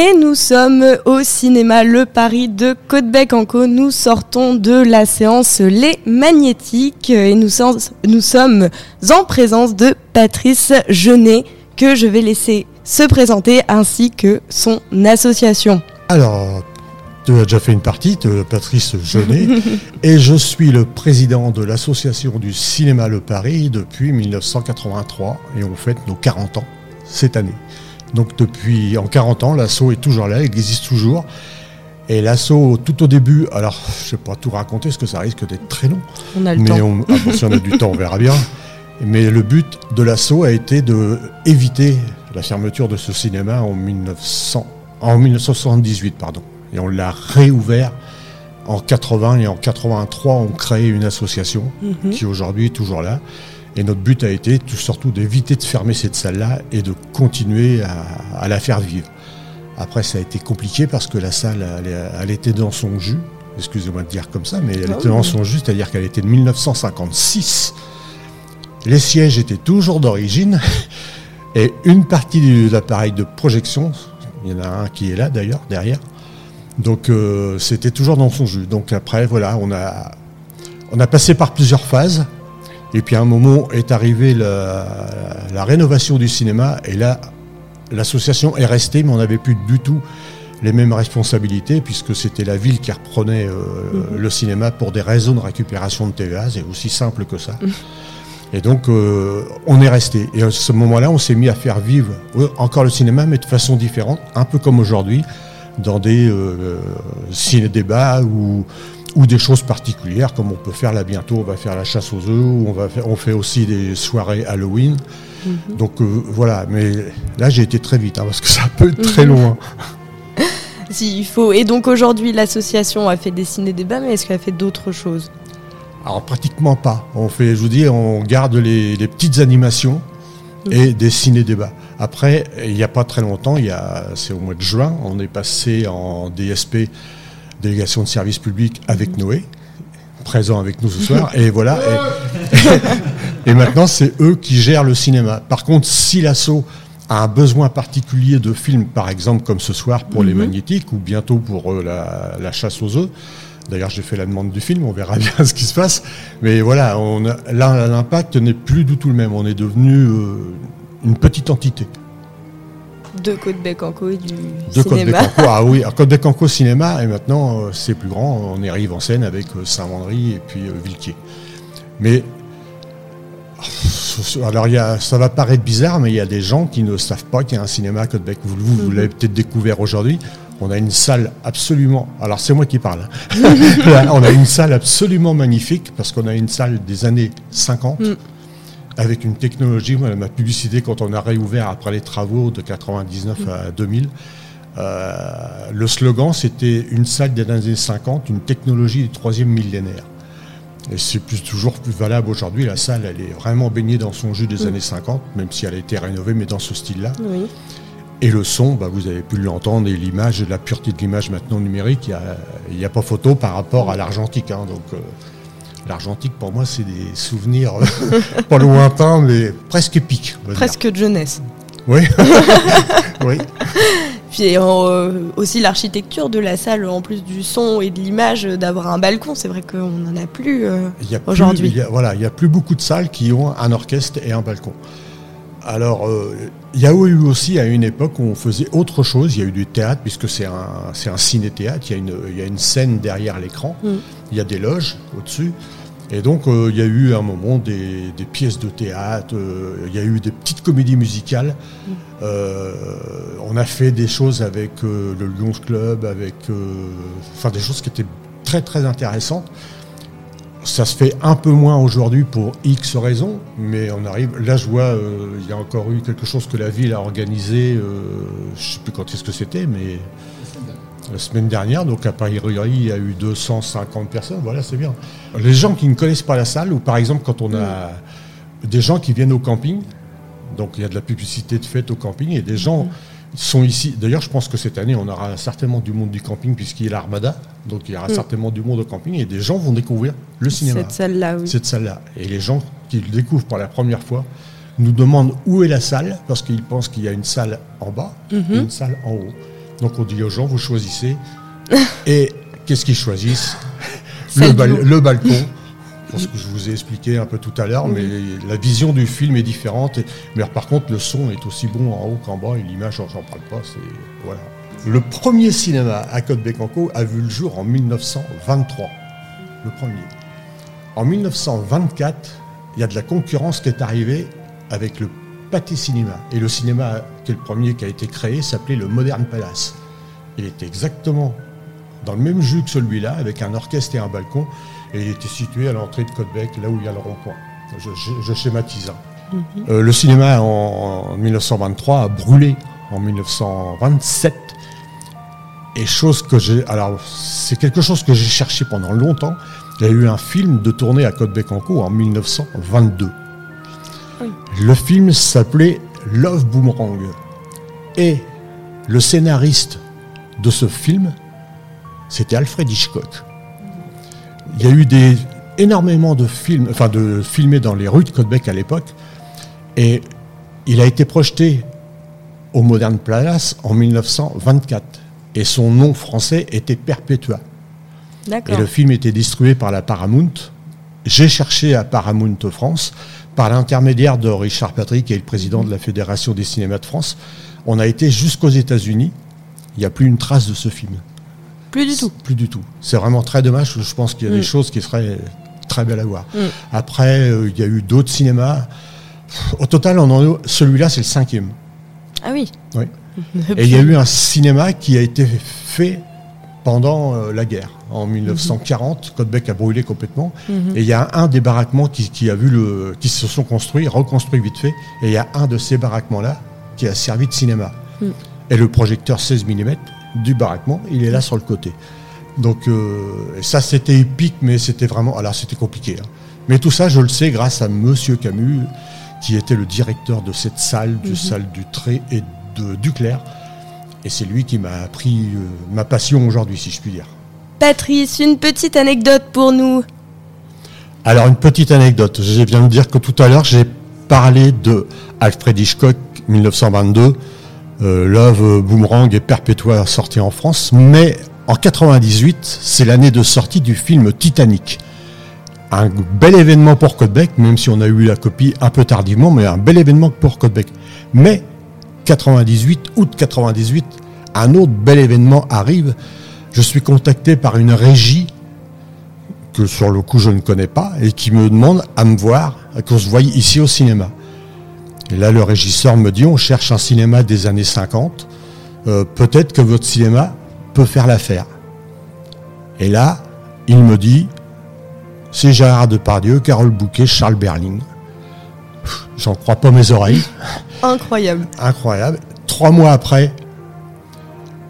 Et nous sommes au cinéma Le Paris de Côte-Bec-en-Caux. Nous sortons de la séance Les Magnétiques et nous, nous sommes en présence de Patrice Genet que je vais laisser se présenter ainsi que son association. Alors, tu as déjà fait une partie, de Patrice Genet, et je suis le président de l'association du cinéma Le Paris depuis 1983 et on fête nos 40 ans cette année. Donc depuis en 40 ans, l'assaut est toujours là, il existe toujours. Et l'assaut, tout au début, alors je ne vais pas tout raconter parce que ça risque d'être très long. On a le mais On, ah, si on a du temps, on verra bien. Mais le but de l'assaut a été de éviter la fermeture de ce cinéma en, 1900, en 1978. Pardon. Et on l'a réouvert en 80 et en 83, on crée une association mhm. qui aujourd'hui est toujours là. Et notre but a été tout, surtout d'éviter de fermer cette salle-là et de continuer à, la faire vivre. Après, ça a été compliqué parce que la salle, elle, était dans son jus. Excusez-moi de dire comme ça, mais elle ah était dans son jus, c'est-à-dire qu'elle était de 1956. Les sièges étaient toujours d'origine. Et une partie de l'appareil de projection, il y en a un qui est là d'ailleurs, derrière. Donc euh, c'était toujours dans son jus. Donc après, voilà, on a, on a passé par plusieurs phases. Et puis à un moment est arrivée la, rénovation du cinéma, et là, l'association est restée, mais on n'avait plus du tout les mêmes responsabilités, puisque c'était la ville qui reprenait euh, mhm. le cinéma pour des raisons de récupération de TVA, c'est aussi simple que ça. Mhm. Et donc, euh, on est resté. Et à ce moment-là, on s'est mis à faire vivre encore le cinéma, mais de façon différente, un peu comme aujourd'hui, dans des euh, ciné-débats ou ou des choses particulières, comme on peut faire là bientôt, on va faire la chasse aux œufs, ou on, va on fait aussi des soirées Halloween. Mhm. Donc euh, voilà, mais là j'ai été très vite, hein, parce que ça peut être très mhm. loin. si, il faut. Et donc aujourd'hui, l'association a fait des ciné-débats, mais est-ce qu'elle a fait d'autres choses? Alors pratiquement pas. On fait, je vous dis, on garde les, petites animations mhm. et des ciné-débats. Après, il n'y a pas très longtemps, c'est au mois de juin, on est passé en DSP délégation de service public avec Noé, présent avec nous ce soir. Et voilà. Et, maintenant, c'est eux qui gèrent le cinéma. Par contre, si l'assaut a un besoin particulier de film, par exemple comme ce soir pour les mhm. magnétiques ou bientôt pour euh, la, chasse aux œufs. D'ailleurs, j'ai fait la demande du film, on verra bien ce qui se passe. Mais voilà, on là, l'impact n'est plus du tout le même. On est devenu euh, une petite entité de Côte-Bec-en-Caux et du de cinéma. Côte ah oui, Côte-Bec-en-Caux cinéma, et maintenant euh, c'est plus grand, on arrive en scène avec euh, Saint-Mandry et puis euh, Villequier. Mais, alors y a, ça va paraître bizarre, mais il y a des gens qui ne savent pas qu'il y a un cinéma à Côte-Bec. Vous, vous, mhm. l'avez peut-être découvert aujourd'hui. On a une salle absolument. Alors c'est moi qui parle. Hein. on a une salle absolument magnifique parce qu'on a une salle des années 50 avec une technologie, ma publicité quand on a réouvert après les travaux de 99 à 2000, euh, le slogan c'était une salle des années 50, une technologie du troisième millénaire. Et c'est plus, toujours plus valable aujourd'hui. La salle, elle est vraiment baignée dans son jus des années 50, même si elle a été rénovée, mais dans ce style-là. Et le son, bah, vous avez pu l'entendre, et l'image, la pureté de l'image maintenant numérique, il n'y a, pas photo par rapport à l'argentique. Hein, donc, euh, L'argentique, pour moi, c'est des souvenirs euh, pas lointains, mais presque épiques. Presque de jeunesse. Oui. oui. Puis euh, aussi l'architecture de la salle, en plus du son et de l'image, d'avoir un balcon, c'est vrai qu'on n'en a plus euh, aujourd'hui. Voilà, il n'y a plus beaucoup de salles qui ont un orchestre et un balcon. Alors, il y a eu aussi à une époque où on faisait autre chose. Il y a eu du théâtre, puisque c'est un, un ciné-théâtre. Il, il, y a une scène derrière l'écran. Mm. Il y a des loges au-dessus. Et donc, euh, il y a eu à un moment des, pièces de théâtre, euh, il y a eu des petites comédies musicales. Euh, on a fait des choses avec le Lions Club, avec, enfin, des choses qui étaient très très intéressantes. Ça se fait un peu moins aujourd'hui pour X raisons, mais on arrive. Là, je vois, il y a encore eu quelque chose que la ville a organisé. je ne sais plus quand est-ce que c'était, mais la semaine dernière, donc à Paris il y a eu 250 personnes, voilà, c'est bien. Les gens qui ne connaissent pas la salle, ou par exemple quand on a des gens qui viennent au camping, donc il y a de la publicité de fête au camping, et des gens sont ici. D'ailleurs, je pense que cette année, on aura certainement du monde du camping, puisqu'il y a l'Armada, donc il y aura mm. certainement du monde au camping, et des gens vont découvrir le cinéma. Cette salle-là, oui. Cette salle-là. Et les gens qui le découvrent pour la première fois, nous demandent où est la salle, parce qu'ils pensent qu'il y a une salle en bas et mm-hmm. une salle en haut. Donc on dit aux gens, vous choisissez. Et qu'est-ce qu'ils choisissent le, haut. le balcon. Pour ce que je vous ai expliqué un peu tout à l'heure, mais la vision du film est différente. Mais par contre, le son est aussi bon en haut qu'en bas, et l'image, j'en parle pas. C'est voilà. Le premier cinéma à Côte-Bécancourt a vu le jour en 1923. Le premier. En 1924, il y a de la concurrence qui est arrivée avec le Pâté Cinéma. Et le cinéma, qui est le premier qui a été créé, s'appelait le Modern Palace. Il était exactement dans le même jus que celui-là, avec un orchestre et un balcon. Et il était situé à l'entrée de Côte-Bec, là où il y a le rond-point. Je, je- je schématise. hein. Euh, le cinéma en, en 1923 a brûlé en 1927. Et chose que j'ai. Alors, c'est quelque chose que j'ai cherché pendant longtemps. Il y a eu un film de tournée à Côte-Bécancourt en 1922. Oui. Le film s'appelait Love Boomerang. Et le scénariste de ce film, c'était Alfred Hitchcock. Il y a eu des, énormément de films, enfin de filmés dans les rues de Côte-Bec à l'époque. Et il a été projeté au Modern Palace en 1924. Et son nom français était Perpetua. Et le film était distribué par la Paramount. J'ai cherché à Paramount France par l'intermédiaire de Richard Patrick, qui est le président de la Fédération des cinémas de France. On a été jusqu'aux États-Unis. Il n'y a plus une trace de ce film. Plus du tout. Plus du tout. C'est vraiment très dommage. Je pense qu'il y a Mm. des choses qui seraient très belles à voir. Mm. Après, euh, il y a eu d'autres cinémas. Au total, on en a- celui-là, c'est le cinquième. Ah oui. Oui. Et il y a eu un cinéma qui a été fait pendant euh, la guerre. En 1940, Côte-Bec a brûlé complètement. Mhm. Et il y a un des baraquements qui, qui a vu le, qui se sont construits, reconstruits vite fait. Et il y a un de ces baraquements-là qui a servi de cinéma. Mm. Et le projecteur 16 mm du baraquement, il est là sur le côté. Donc euh, ça, c'était épique, mais c'était vraiment. Alors c'était compliqué. hein. Mais tout ça, je le sais grâce à Monsieur Camus, qui était le directeur de cette salle, du salle du Tré et de Duclerc. Et c'est lui qui m'a appris euh, ma passion aujourd'hui, si je puis dire. Patrice, une petite anecdote pour nous. Alors, une petite anecdote. Je viens de dire que tout à l'heure, j'ai parlé de Alfred Hitchcock, 1922, euh, Love, Boomerang et Perpetua sortis en France. Mais en 98, c'est l'année de sortie du film Titanic. Un bel événement pour Côte-Bec, même si on a eu la copie un peu tardivement, mais un bel événement pour Côte-Bec. Mais 98, août 98, un autre bel événement arrive. Je suis contacté par une régie que sur le coup je ne connais pas et qui me demande à me voir, qu'on se voie ici au cinéma. Et là le régisseur me dit on cherche un cinéma des années 50, Euh, peut-être que votre cinéma peut faire l'affaire. Et là il me dit c'est Gérard Depardieu, Carole Bouquet, Charles Berling. J'en crois pas mes oreilles Incroyable. incroyable. Trois mois après,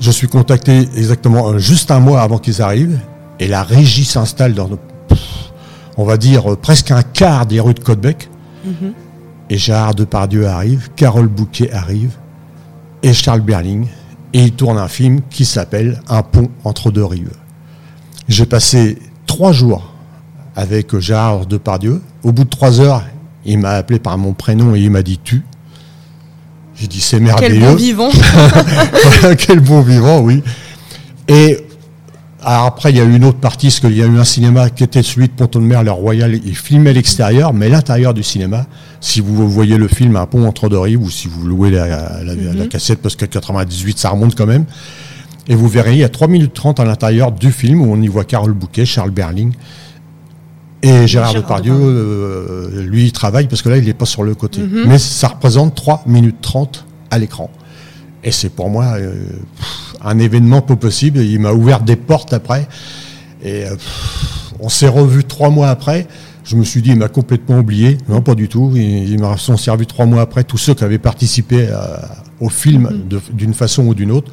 je suis contacté exactement euh, juste un mois avant qu'ils arrivent, et la régie s'installe dans, nos- on va dire, euh, presque un quart des rues de Côte-Bec. Et Gérard Depardieu arrive, Carole Bouquet arrive, et Charles Berling, et ils tournent un film qui s'appelle Un pont entre deux rives. J'ai passé trois jours avec euh, Gérard Depardieu. Au bout de trois heures, il m'a appelé par mon prénom et il m'a dit tu. J'ai dit c'est Quel merveilleux. bon vivant. Quel bon vivant, oui. Et alors après, il y a eu une autre partie, parce qu'il y a eu un cinéma qui était celui de Ponton-de-Mer, le Royal. Il filmait l'extérieur, mais l'intérieur du cinéma, si vous voyez le film Un pont entre deux rives, ou si vous louez la, la- la cassette, parce que 98, ça remonte quand même, et vous verrez, il y a 3 minutes 30 à l'intérieur du film, où on y voit Carole Bouquet, Charles Berling, et Gérard Gérard Depardieu, euh, lui, il travaille, parce que là, il n'est pas sur le côté. Mais ça représente 3 minutes 30 à l'écran. Et c'est pour moi euh, un événement pas possible. Il m'a ouvert des portes après. Et euh, on s'est revu trois mois après. Je me suis dit, il m'a complètement oublié. Non, pas du tout. Ils, sont servi trois mois après, tous ceux qui avaient participé à- au film de- d'une façon ou d'une autre.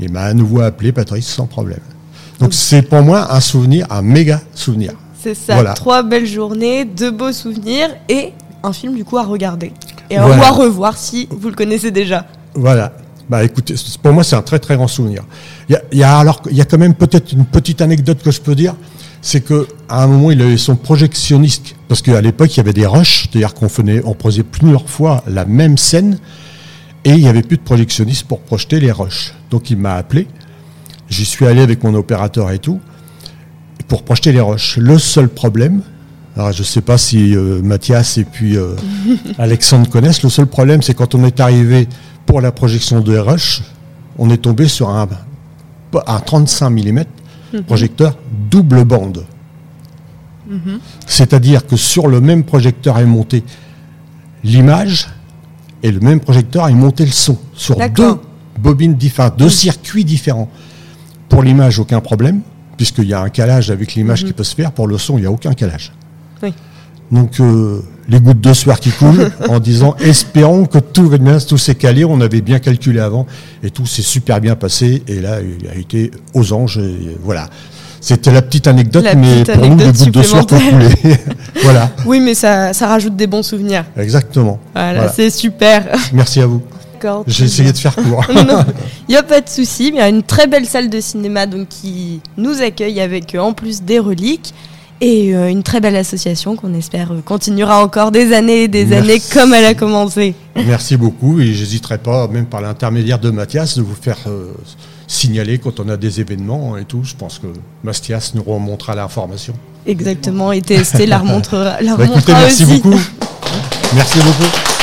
Il m'a à nouveau appelé, Patrice, sans problème. Donc c'est pour moi un souvenir, un méga souvenir. C'est ça. Voilà. Trois belles journées, deux beaux souvenirs et un film du coup à regarder. Et à- Voilà. ou à revoir si vous le connaissez déjà. Voilà. Bah écoutez, pour moi c'est un très très grand souvenir. Il y a, il y a alors il y a quand même peut-être une petite anecdote que je peux dire, c'est que à un moment il avait son projectionniste parce qu'à l'époque il y avait des rushs, c'est-à-dire qu'on faisait on posait plusieurs fois la même scène Et il n'y avait plus de projectionniste pour projeter les rushs. Donc il m'a appelé. J'y suis allé avec mon opérateur et tout, pour projeter les rushs. Le seul problème, alors je ne sais pas si euh, Mathias et puis euh, Alexandre connaissent, le seul problème c'est quand on est arrivé pour la projection de rush, on est tombé sur un, un 35 mm projecteur double bande. C'est-à-dire que sur le même projecteur est monté l'image et le même projecteur est monté le son sur deux bobines différentes, deux circuits différents. Pour l'image, aucun problème, puisqu'il y a un calage avec l'image qui peut se faire. Pour le son, il n'y a aucun calage. Donc euh, les gouttes de sueur qui coulent en disant espérons que tout va bien, tout s'est calé, on avait bien calculé avant et tout s'est super bien passé et là il a été aux anges et voilà. C'était la petite anecdote, mais pour nous, les gouttes de sueur ont coulé. voilà. Oui, mais ça, ça rajoute des bons souvenirs. Exactement. Voilà, c'est super. Merci à vous. J'ai essayé de faire court. Il n'y a pas de souci. Il y a une très belle salle de cinéma donc, qui nous accueille avec en plus des reliques et euh, une très belle association qu'on espère euh, continuera encore des années et des années comme elle a commencé. Merci beaucoup et j'hésiterai pas, même par l'intermédiaire de Mathias, de vous faire euh, signaler quand on a des événements et tout. Je pense que Mathias nous remontera l'information. Exactement, et TST la remontrera, la bah, merci beaucoup. Merci beaucoup.